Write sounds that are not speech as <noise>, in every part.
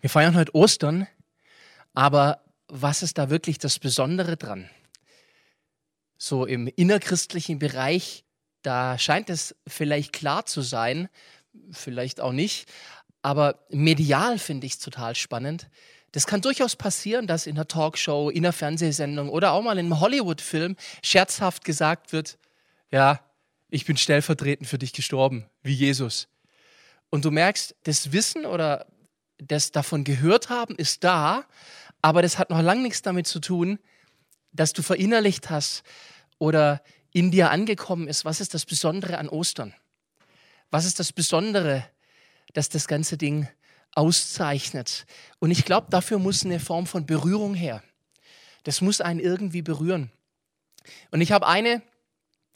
Wir feiern heute Ostern, aber was ist da wirklich das Besondere dran? So im innerchristlichen Bereich, da scheint es vielleicht klar zu sein, vielleicht auch nicht, aber medial finde ich es total spannend. Das kann durchaus passieren, dass in einer Talkshow, in einer Fernsehsendung oder auch mal in einem Hollywood-Film scherzhaft gesagt wird, ja, ich bin stellvertretend für dich gestorben, wie Jesus. Und du merkst, das Wissen oder das davon gehört haben, ist da, aber das hat noch lange nichts damit zu tun, dass du verinnerlicht hast oder in dir angekommen ist, was ist das Besondere an Ostern? Was ist das Besondere, dass das ganze Ding auszeichnet? Und ich glaube, dafür muss eine Form von Berührung her. Das muss einen irgendwie berühren. Und ich habe eine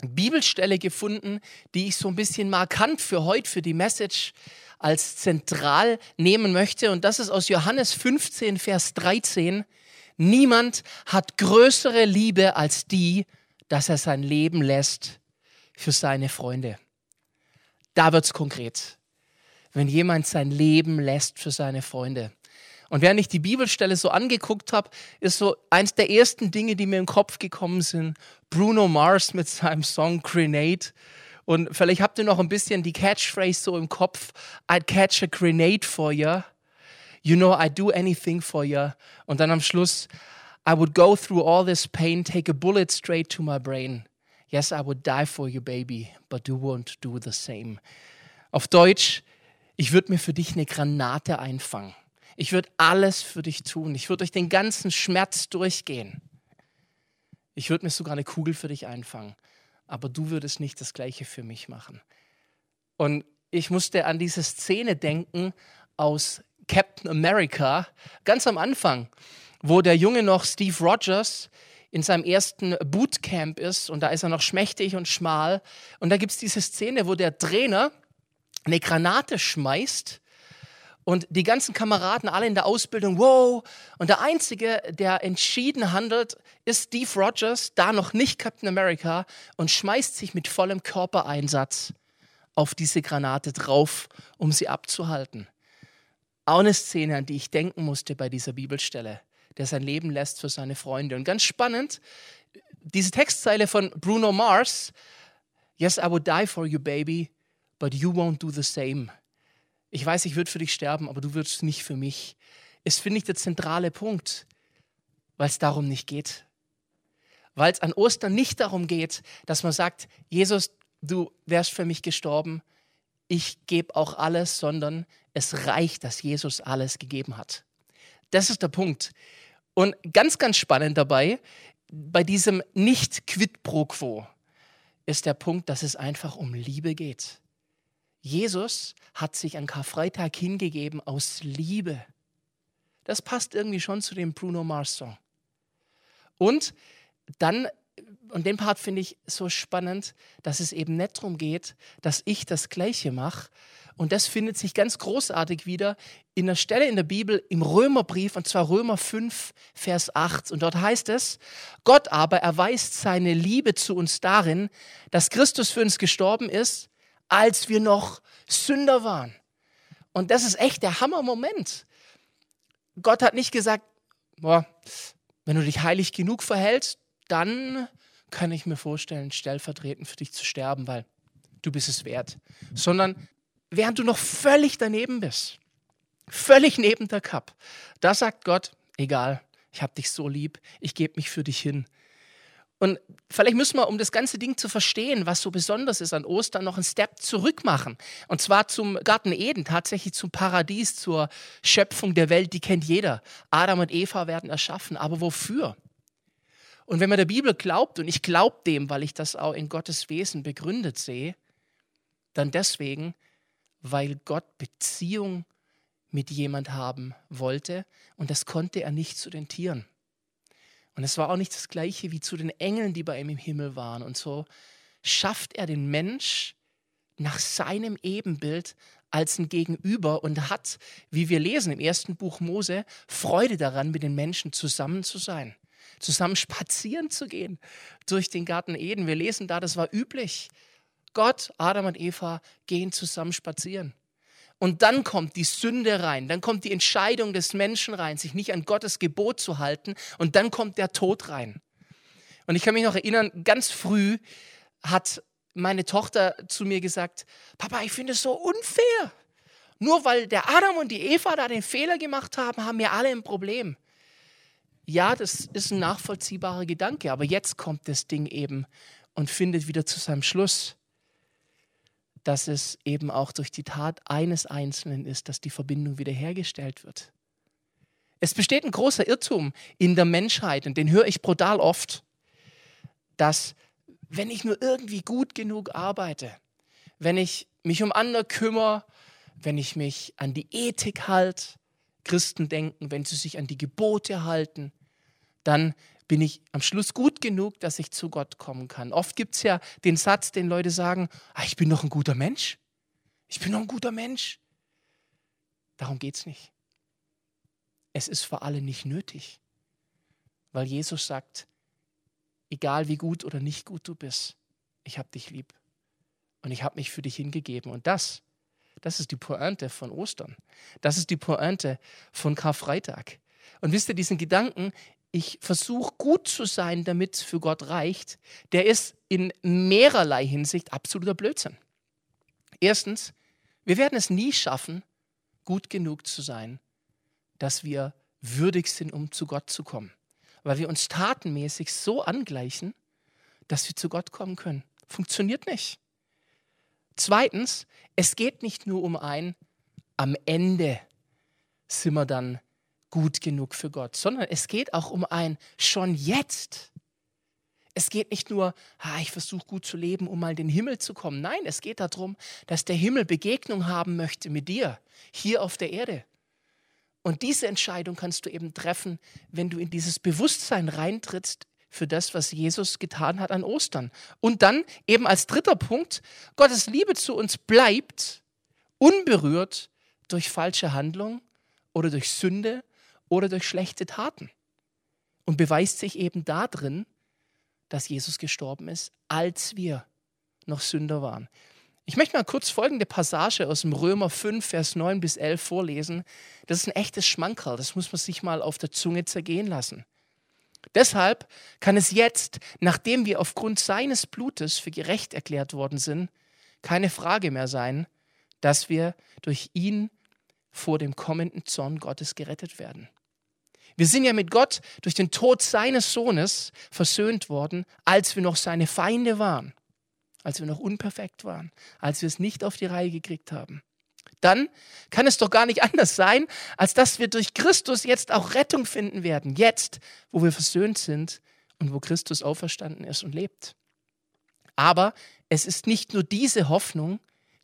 Bibelstelle gefunden, die ich so ein bisschen markant für heute, für die Message als zentral nehmen möchte. Und das ist aus Johannes 15, Vers 13. Niemand hat größere Liebe als die, dass er sein Leben lässt für seine Freunde. Da wird's konkret. Wenn jemand sein Leben lässt für seine Freunde. Und während ich die Bibelstelle so angeguckt habe, ist so eins der ersten Dinge, die mir im Kopf gekommen sind, Bruno Mars mit seinem Song Grenade. Und vielleicht habt ihr noch ein bisschen die Catchphrase so im Kopf, I'd catch a grenade for you. You know, I'd do anything for you. Und dann am Schluss, I would go through all this pain, take a bullet straight to my brain. Yes, I would die for you, baby, but you won't do the same. Auf Deutsch, ich würde mir für dich eine Granate einfangen. Ich würde alles für dich tun. Ich würde durch den ganzen Schmerz durchgehen. Ich würde mir sogar eine Kugel für dich einfangen. Aber du würdest nicht das Gleiche für mich machen. Und ich musste an diese Szene denken aus Captain America, ganz am Anfang, wo der Junge noch Steve Rogers in seinem ersten Bootcamp ist und da ist er noch schmächtig und schmal. Und da gibt es diese Szene, wo der Trainer eine Granate schmeißt und die ganzen Kameraden alle in der Ausbildung, wow. Und der Einzige, der entschieden handelt, ist Steve Rogers, da noch nicht Captain America, und schmeißt sich mit vollem Körpereinsatz auf diese Granate drauf, um sie abzuhalten. Auch eine Szene, an die ich denken musste bei dieser Bibelstelle, der sein Leben lässt für seine Freunde. Und ganz spannend, diese Textzeile von Bruno Mars, Yes, I would die for you, baby, but you won't do the same ich weiß, ich würde für dich sterben, aber du würdest nicht für mich, ist, finde ich, der zentrale Punkt, weil es darum nicht geht. Weil es an Ostern nicht darum geht, dass man sagt, Jesus, du wärst für mich gestorben, ich gebe auch alles, sondern es reicht, dass Jesus alles gegeben hat. Das ist der Punkt. Und ganz, ganz spannend dabei, bei diesem nicht quid pro quo, ist der Punkt, dass es einfach um Liebe geht. Jesus hat sich an Karfreitag hingegeben aus Liebe. Das passt irgendwie schon zu dem Bruno Mars Song. Und dann, und den Part finde ich so spannend, dass es eben nicht darum geht, dass ich das Gleiche mache. Und das findet sich ganz großartig wieder in der Stelle in der Bibel im Römerbrief, und zwar Römer 5, Vers 8. Und dort heißt es, Gott aber erweist seine Liebe zu uns darin, dass Christus für uns gestorben ist, als wir noch Sünder waren. Und das ist echt der Hammermoment. Gott hat nicht gesagt, boah, wenn du dich heilig genug verhältst, dann kann ich mir vorstellen, stellvertretend für dich zu sterben, weil du bist es wert. Sondern während du noch völlig daneben bist, völlig neben der Cup, da sagt Gott, egal, ich habe dich so lieb, ich gebe mich für dich hin. Und vielleicht müssen wir, um das ganze Ding zu verstehen, was so besonders ist an Ostern, noch einen Step zurück machen. Und zwar zum Garten Eden, tatsächlich zum Paradies, zur Schöpfung der Welt, die kennt jeder. Adam und Eva werden erschaffen. Aber wofür? Und wenn man der Bibel glaubt, und ich glaube dem, weil ich das auch in Gottes Wesen begründet sehe, dann deswegen, weil Gott Beziehung mit jemand haben wollte und das konnte er nicht zu den Tieren. Und es war auch nicht das gleiche wie zu den Engeln, die bei ihm im Himmel waren. Und so schafft er den Mensch nach seinem Ebenbild als ein Gegenüber und hat, wie wir lesen im ersten Buch Mose, Freude daran, mit den Menschen zusammen zu sein, zusammen spazieren zu gehen durch den Garten Eden. Wir lesen da, das war üblich. Gott, Adam und Eva gehen zusammen spazieren. Und dann kommt die Sünde rein, dann kommt die Entscheidung des Menschen rein, sich nicht an Gottes Gebot zu halten. Und dann kommt der Tod rein. Und ich kann mich noch erinnern, ganz früh hat meine Tochter zu mir gesagt, Papa, ich finde es so unfair. Nur weil der Adam und die Eva da den Fehler gemacht haben, haben wir alle ein Problem. Ja, das ist ein nachvollziehbarer Gedanke, aber jetzt kommt das Ding eben und findet wieder zu seinem Schluss, dass es eben auch durch die Tat eines Einzelnen ist, dass die Verbindung wiederhergestellt wird. Es besteht ein großer Irrtum in der Menschheit und den höre ich brutal oft, dass wenn ich nur irgendwie gut genug arbeite, wenn ich mich um andere kümmere, wenn ich mich an die Ethik halte, Christen denken, wenn sie sich an die Gebote halten, dann bin ich am Schluss gut genug, dass ich zu Gott kommen kann. Oft gibt es ja den Satz, den Leute sagen, ah, ich bin noch ein guter Mensch. Ich bin noch ein guter Mensch. Darum geht es nicht. Es ist für alle nicht nötig, weil Jesus sagt, egal wie gut oder nicht gut du bist, ich habe dich lieb und ich habe mich für dich hingegeben. Und das, das ist die Pointe von Ostern. Das ist die Pointe von Karfreitag. Und wisst ihr, diesen Gedanken, ich versuche gut zu sein, damit es für Gott reicht, der ist in mehrerlei Hinsicht absoluter Blödsinn. Erstens, wir werden es nie schaffen, gut genug zu sein, dass wir würdig sind, um zu Gott zu kommen weil wir uns tatenmäßig so angleichen, dass wir zu Gott kommen können. Funktioniert nicht. Zweitens, es geht nicht nur um ein, am Ende sind wir dann gut genug für Gott, sondern es geht auch um ein schon jetzt. Es geht nicht nur, ah, ich versuche gut zu leben, um mal in den Himmel zu kommen. Nein, es geht darum, dass der Himmel Begegnung haben möchte mit dir, hier auf der Erde. Und diese Entscheidung kannst du eben treffen, wenn du in dieses Bewusstsein reintrittst für das, was Jesus getan hat an Ostern. Und dann eben als dritter Punkt, Gottes Liebe zu uns bleibt unberührt durch falsche Handlung oder durch Sünde oder durch schlechte Taten. Und beweist sich eben darin, dass Jesus gestorben ist, als wir noch Sünder waren. Ich möchte mal kurz folgende Passage aus dem Römer 5, Vers 9 bis 11 vorlesen. Das ist ein echtes Schmankerl, das muss man sich mal auf der Zunge zergehen lassen. Deshalb kann es jetzt, nachdem wir aufgrund seines Blutes für gerecht erklärt worden sind, keine Frage mehr sein, dass wir durch ihn vor dem kommenden Zorn Gottes gerettet werden. Wir sind ja mit Gott durch den Tod seines Sohnes versöhnt worden, als wir noch seine Feinde waren als wir noch unperfekt waren, als wir es nicht auf die Reihe gekriegt haben. Dann kann es doch gar nicht <laughs> anders sein, als dass wir durch Christus jetzt auch Rettung finden werden. Jetzt, wo wir versöhnt sind und wo Christus auferstanden ist und lebt. Aber es ist nicht nur diese Hoffnung,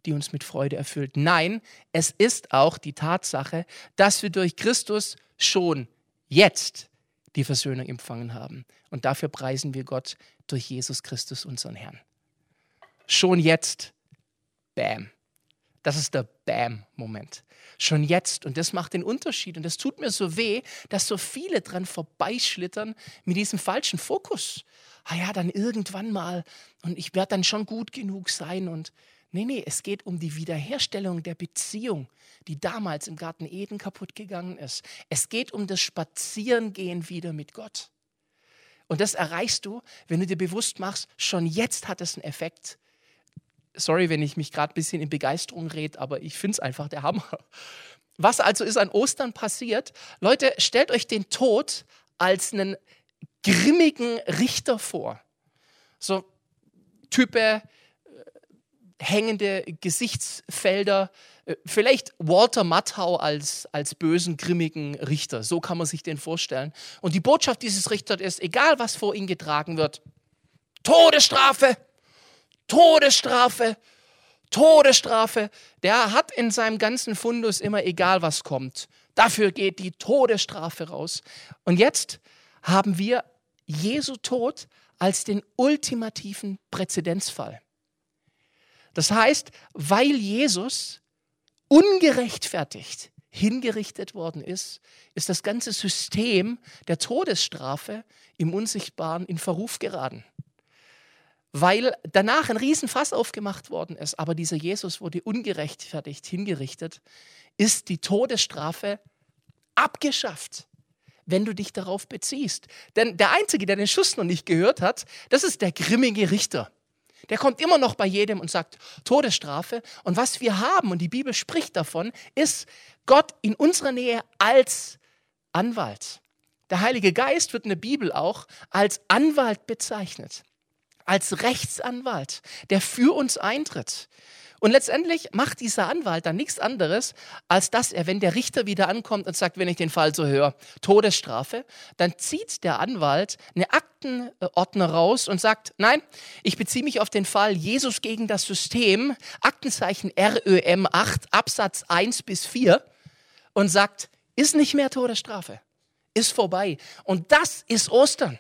die uns mit Freude erfüllt. Nein, es ist auch die Tatsache, dass wir durch Christus schon jetzt die Versöhnung empfangen haben. Und dafür preisen wir Gott durch Jesus Christus, unseren Herrn schon jetzt, bam. Das ist der Bam-Moment. Schon jetzt. Und das macht den Unterschied. Und das tut mir so weh, dass so viele dran vorbeischlittern mit diesem falschen Fokus. Ah ja, dann irgendwann mal. Und ich werde dann schon gut genug sein. Und nee, nee, es geht um die Wiederherstellung der Beziehung, die damals im Garten Eden kaputt gegangen ist. Es geht um das Spazierengehen wieder mit Gott. Und das erreichst du, wenn du dir bewusst machst, schon jetzt hat es einen Effekt sorry, wenn ich mich gerade ein bisschen in Begeisterung rede, aber ich finde es einfach der Hammer. Was also ist an Ostern passiert? Leute, stellt euch den Tod als einen grimmigen Richter vor. So Type, hängende Gesichtsfelder, äh, vielleicht Walter Matthau als, als bösen, grimmigen Richter. So kann man sich den vorstellen. Und die Botschaft dieses Richters ist, egal was vor ihn getragen wird, Todesstrafe, Todesstrafe, Todesstrafe. Der hat in seinem ganzen Fundus immer egal, was kommt. Dafür geht die Todesstrafe raus. Und jetzt haben wir Jesu Tod als den ultimativen Präzedenzfall. Das heißt, weil Jesus ungerechtfertigt hingerichtet worden ist, ist das ganze System der Todesstrafe im Unsichtbaren in Verruf geraten weil danach ein Riesenfass aufgemacht worden ist. Aber dieser Jesus wurde ungerechtfertigt hingerichtet, ist die Todesstrafe abgeschafft, wenn du dich darauf beziehst. Denn der Einzige, der den Schuss noch nicht gehört hat, das ist der grimmige Richter. Der kommt immer noch bei jedem und sagt Todesstrafe. Und was wir haben, und die Bibel spricht davon, ist Gott in unserer Nähe als Anwalt. Der Heilige Geist wird in der Bibel auch als Anwalt bezeichnet, als Rechtsanwalt, der für uns eintritt. Und letztendlich macht dieser Anwalt dann nichts anderes, als dass er, wenn der Richter wieder ankommt und sagt, wenn ich den Fall so höre, Todesstrafe, dann zieht der Anwalt eine Aktenordner raus und sagt, nein, ich beziehe mich auf den Fall Jesus gegen das System, Aktenzeichen RÖM 8, Absatz 1 bis 4 und sagt, ist nicht mehr Todesstrafe, ist vorbei. Und das ist Ostern.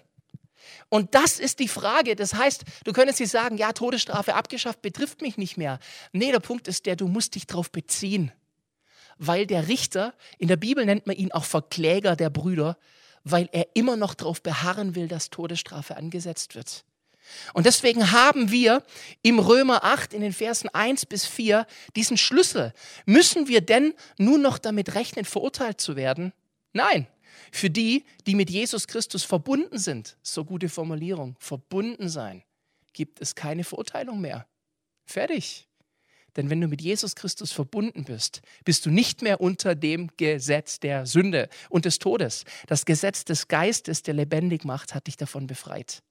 Und das ist die Frage. Das heißt, du könntest dir sagen, ja, Todesstrafe abgeschafft betrifft mich nicht mehr. Nee, der Punkt ist der, du musst dich darauf beziehen. Weil der Richter, in der Bibel nennt man ihn auch Verkläger der Brüder, weil er immer noch darauf beharren will, dass Todesstrafe angesetzt wird. Und deswegen haben wir im Römer 8 in den Versen 1 bis 4 diesen Schlüssel. Müssen wir denn nun noch damit rechnen, verurteilt zu werden? Nein, für die, die mit Jesus Christus verbunden sind, so gute Formulierung, verbunden sein, gibt es keine Verurteilung mehr. Fertig. Denn wenn du mit Jesus Christus verbunden bist, bist du nicht mehr unter dem Gesetz der Sünde und des Todes. Das Gesetz des Geistes, der lebendig macht, hat dich davon befreit.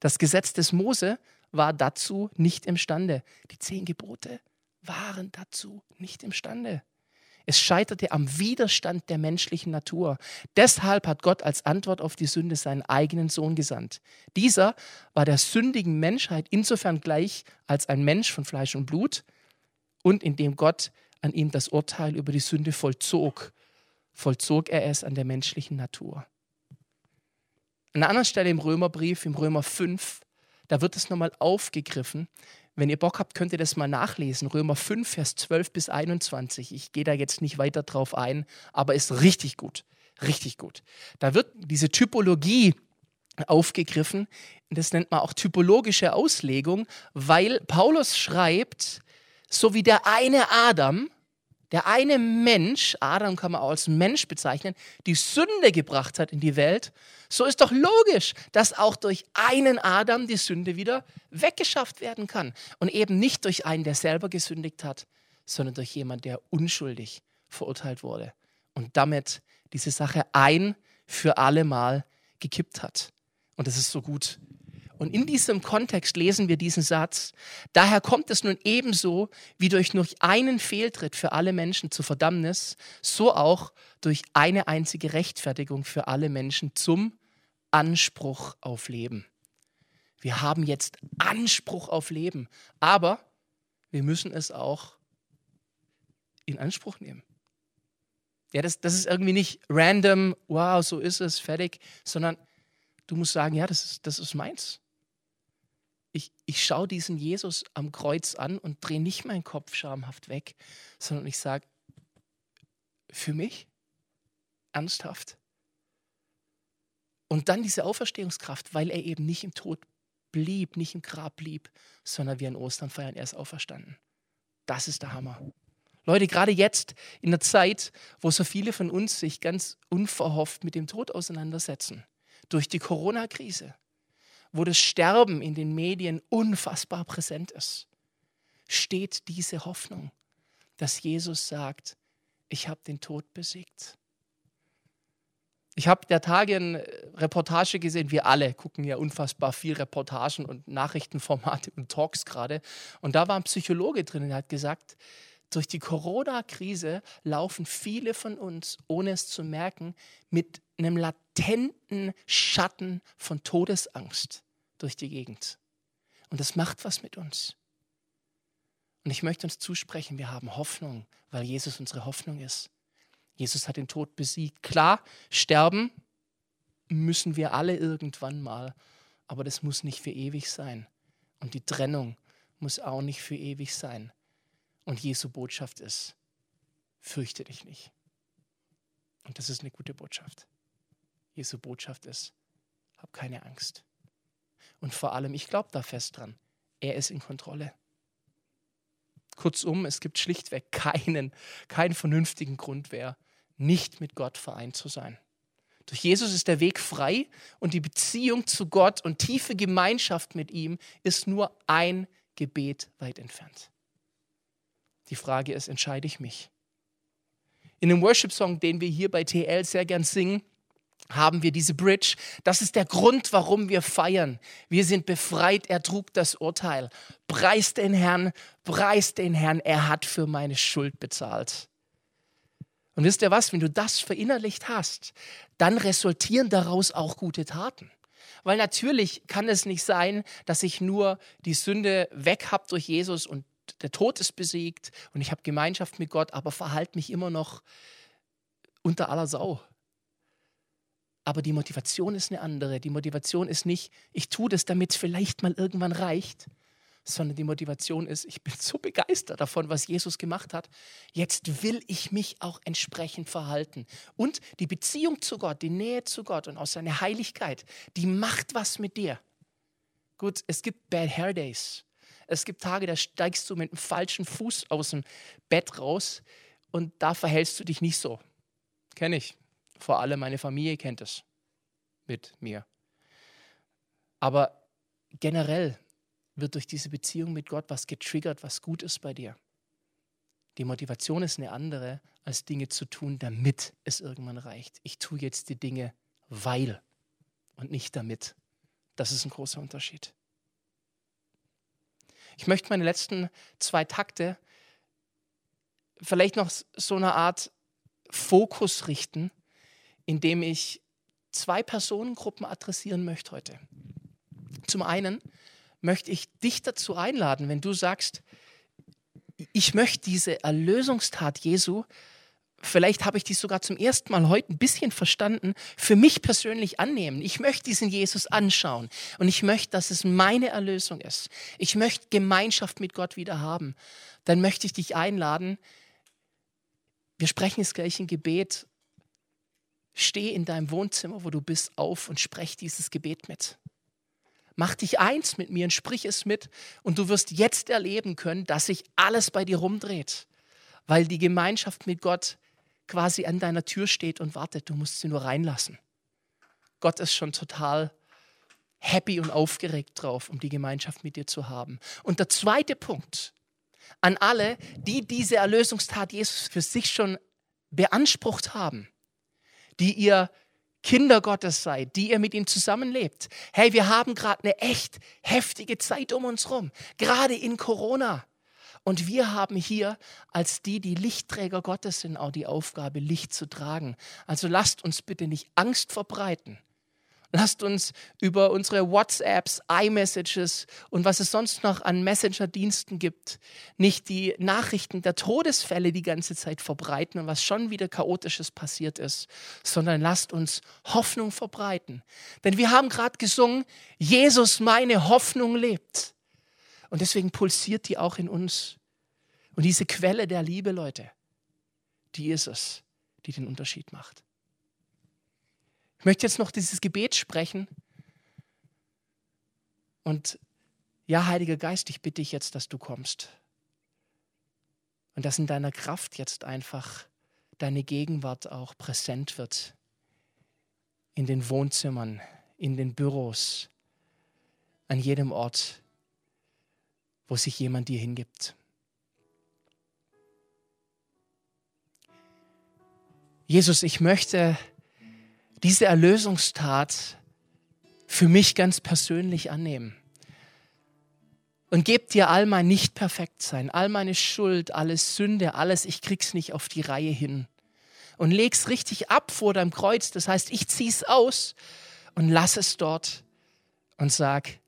Das Gesetz des Mose war dazu nicht imstande. Die zehn Gebote waren dazu nicht imstande. Es scheiterte am Widerstand der menschlichen Natur. Deshalb hat Gott als Antwort auf die Sünde seinen eigenen Sohn gesandt. Dieser war der sündigen Menschheit insofern gleich als ein Mensch von Fleisch und Blut und indem Gott an ihm das Urteil über die Sünde vollzog, vollzog er es an der menschlichen Natur. An einer anderen Stelle im Römerbrief, im Römer 5, da wird es nochmal aufgegriffen, wenn ihr Bock habt, könnt ihr das mal nachlesen. Römer 5, Vers 12 bis 21. Ich gehe da jetzt nicht weiter drauf ein, aber ist richtig gut. Richtig gut. Da wird diese Typologie aufgegriffen. Das nennt man auch typologische Auslegung, weil Paulus schreibt, so wie der eine Adam, der eine Mensch, Adam kann man auch als Mensch bezeichnen, die Sünde gebracht hat in die Welt, so ist doch logisch, dass auch durch einen Adam die Sünde wieder weggeschafft werden kann. Und eben nicht durch einen, der selber gesündigt hat, sondern durch jemanden, der unschuldig verurteilt wurde und damit diese Sache ein für alle Mal gekippt hat. Und das ist so gut und in diesem Kontext lesen wir diesen Satz. Daher kommt es nun ebenso wie durch nur einen Fehltritt für alle Menschen zur Verdammnis, so auch durch eine einzige Rechtfertigung für alle Menschen zum Anspruch auf Leben. Wir haben jetzt Anspruch auf Leben, aber wir müssen es auch in Anspruch nehmen. Ja, das, das ist irgendwie nicht random, wow, so ist es, fertig, sondern du musst sagen, ja, das ist, das ist meins ich, ich schaue diesen Jesus am Kreuz an und drehe nicht meinen Kopf schamhaft weg, sondern ich sage, für mich? Ernsthaft? Und dann diese Auferstehungskraft, weil er eben nicht im Tod blieb, nicht im Grab blieb, sondern wir an Ostern feiern, er ist auferstanden. Das ist der Hammer. Leute, gerade jetzt in der Zeit, wo so viele von uns sich ganz unverhofft mit dem Tod auseinandersetzen, durch die Corona-Krise, wo das Sterben in den Medien unfassbar präsent ist, steht diese Hoffnung, dass Jesus sagt, ich habe den Tod besiegt. Ich habe der Tage eine Reportage gesehen, wir alle gucken ja unfassbar viel Reportagen und Nachrichtenformate und Talks gerade. Und da war ein Psychologe drin, der hat gesagt, durch die Corona-Krise laufen viele von uns, ohne es zu merken, mit einem latenten Schatten von Todesangst durch die Gegend. Und das macht was mit uns. Und ich möchte uns zusprechen, wir haben Hoffnung, weil Jesus unsere Hoffnung ist. Jesus hat den Tod besiegt. Klar, sterben müssen wir alle irgendwann mal, aber das muss nicht für ewig sein. Und die Trennung muss auch nicht für ewig sein. Und Jesu Botschaft ist, fürchte dich nicht. Und das ist eine gute Botschaft. Jesu Botschaft ist, hab keine Angst. Und vor allem, ich glaube da fest dran, er ist in Kontrolle. Kurzum, es gibt schlichtweg keinen, keinen vernünftigen Grund mehr, nicht mit Gott vereint zu sein. Durch Jesus ist der Weg frei und die Beziehung zu Gott und tiefe Gemeinschaft mit ihm ist nur ein Gebet weit entfernt. Die Frage ist, entscheide ich mich? In dem Worship-Song, den wir hier bei TL sehr gern singen, haben wir diese Bridge. Das ist der Grund, warum wir feiern. Wir sind befreit, er trug das Urteil. Preist den Herrn, preist den Herrn, er hat für meine Schuld bezahlt. Und wisst ihr was, wenn du das verinnerlicht hast, dann resultieren daraus auch gute Taten. Weil natürlich kann es nicht sein, dass ich nur die Sünde weg habe durch Jesus und der Tod ist besiegt und ich habe Gemeinschaft mit Gott, aber verhalte mich immer noch unter aller Sau. Aber die Motivation ist eine andere. Die Motivation ist nicht, ich tue das, damit es vielleicht mal irgendwann reicht, sondern die Motivation ist, ich bin so begeistert davon, was Jesus gemacht hat. Jetzt will ich mich auch entsprechend verhalten. Und die Beziehung zu Gott, die Nähe zu Gott und auch seine Heiligkeit, die macht was mit dir. Gut, es gibt Bad Hair Days. Es gibt Tage, da steigst du mit dem falschen Fuß aus dem Bett raus und da verhältst du dich nicht so. Kenne ich. Vor allem meine Familie kennt es mit mir. Aber generell wird durch diese Beziehung mit Gott was getriggert, was gut ist bei dir. Die Motivation ist eine andere, als Dinge zu tun, damit es irgendwann reicht. Ich tue jetzt die Dinge, weil und nicht damit. Das ist ein großer Unterschied. Ich möchte meine letzten zwei Takte vielleicht noch so eine Art Fokus richten, indem ich zwei Personengruppen adressieren möchte heute. Zum einen möchte ich dich dazu einladen, wenn du sagst, ich möchte diese Erlösungstat Jesu, vielleicht habe ich die sogar zum ersten Mal heute ein bisschen verstanden, für mich persönlich annehmen. Ich möchte diesen Jesus anschauen und ich möchte, dass es meine Erlösung ist. Ich möchte Gemeinschaft mit Gott wieder haben. Dann möchte ich dich einladen. Wir sprechen jetzt gleich ein Gebet. Steh in deinem Wohnzimmer, wo du bist, auf und sprech dieses Gebet mit. Mach dich eins mit mir und sprich es mit und du wirst jetzt erleben können, dass sich alles bei dir rumdreht, weil die Gemeinschaft mit Gott quasi an deiner Tür steht und wartet. Du musst sie nur reinlassen. Gott ist schon total happy und aufgeregt drauf, um die Gemeinschaft mit dir zu haben. Und der zweite Punkt an alle, die diese Erlösungstat Jesus für sich schon beansprucht haben, die ihr Kinder Gottes seid, die ihr mit ihm zusammenlebt. Hey, wir haben gerade eine echt heftige Zeit um uns rum, gerade in Corona. Und wir haben hier als die, die Lichtträger Gottes sind, auch die Aufgabe, Licht zu tragen. Also lasst uns bitte nicht Angst verbreiten, Lasst uns über unsere WhatsApps, iMessages und was es sonst noch an Messenger-Diensten gibt, nicht die Nachrichten der Todesfälle die ganze Zeit verbreiten und was schon wieder chaotisches passiert ist, sondern lasst uns Hoffnung verbreiten. Denn wir haben gerade gesungen, Jesus, meine Hoffnung lebt. Und deswegen pulsiert die auch in uns. Und diese Quelle der Liebe, Leute, die ist es, die den Unterschied macht. Ich möchte jetzt noch dieses Gebet sprechen. Und ja, Heiliger Geist, ich bitte dich jetzt, dass du kommst. Und dass in deiner Kraft jetzt einfach deine Gegenwart auch präsent wird. In den Wohnzimmern, in den Büros, an jedem Ort, wo sich jemand dir hingibt. Jesus, ich möchte diese Erlösungstat für mich ganz persönlich annehmen. Und gebt dir all mein Nicht-Perfektsein, all meine Schuld, alles Sünde, alles, ich krieg's nicht auf die Reihe hin. Und leg's richtig ab vor deinem Kreuz. Das heißt, ich zieh's aus und lass es dort und sag,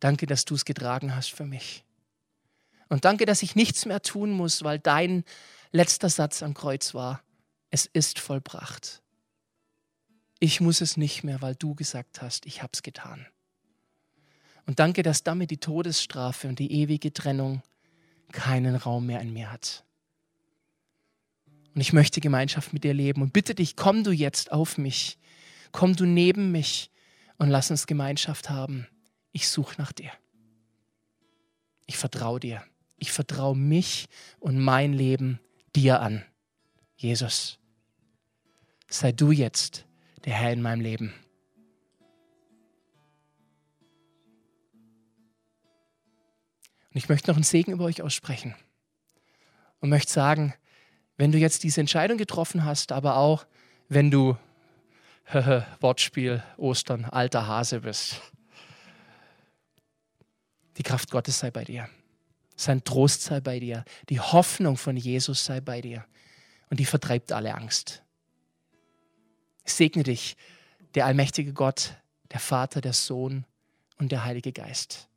danke, dass du es getragen hast für mich. Und danke, dass ich nichts mehr tun muss, weil dein letzter Satz am Kreuz war, es ist vollbracht. Ich muss es nicht mehr, weil du gesagt hast, ich habe es getan. Und danke, dass damit die Todesstrafe und die ewige Trennung keinen Raum mehr in mir hat. Und ich möchte Gemeinschaft mit dir leben. Und bitte dich, komm du jetzt auf mich. Komm du neben mich und lass uns Gemeinschaft haben. Ich suche nach dir. Ich vertraue dir. Ich vertraue mich und mein Leben dir an. Jesus, sei du jetzt der Herr in meinem Leben. Und ich möchte noch einen Segen über euch aussprechen und möchte sagen, wenn du jetzt diese Entscheidung getroffen hast, aber auch wenn du, <laughs> Wortspiel, Ostern, alter Hase bist, die Kraft Gottes sei bei dir. Sein Trost sei bei dir. Die Hoffnung von Jesus sei bei dir. Und die vertreibt alle Angst. Ich segne dich, der allmächtige Gott, der Vater, der Sohn und der Heilige Geist.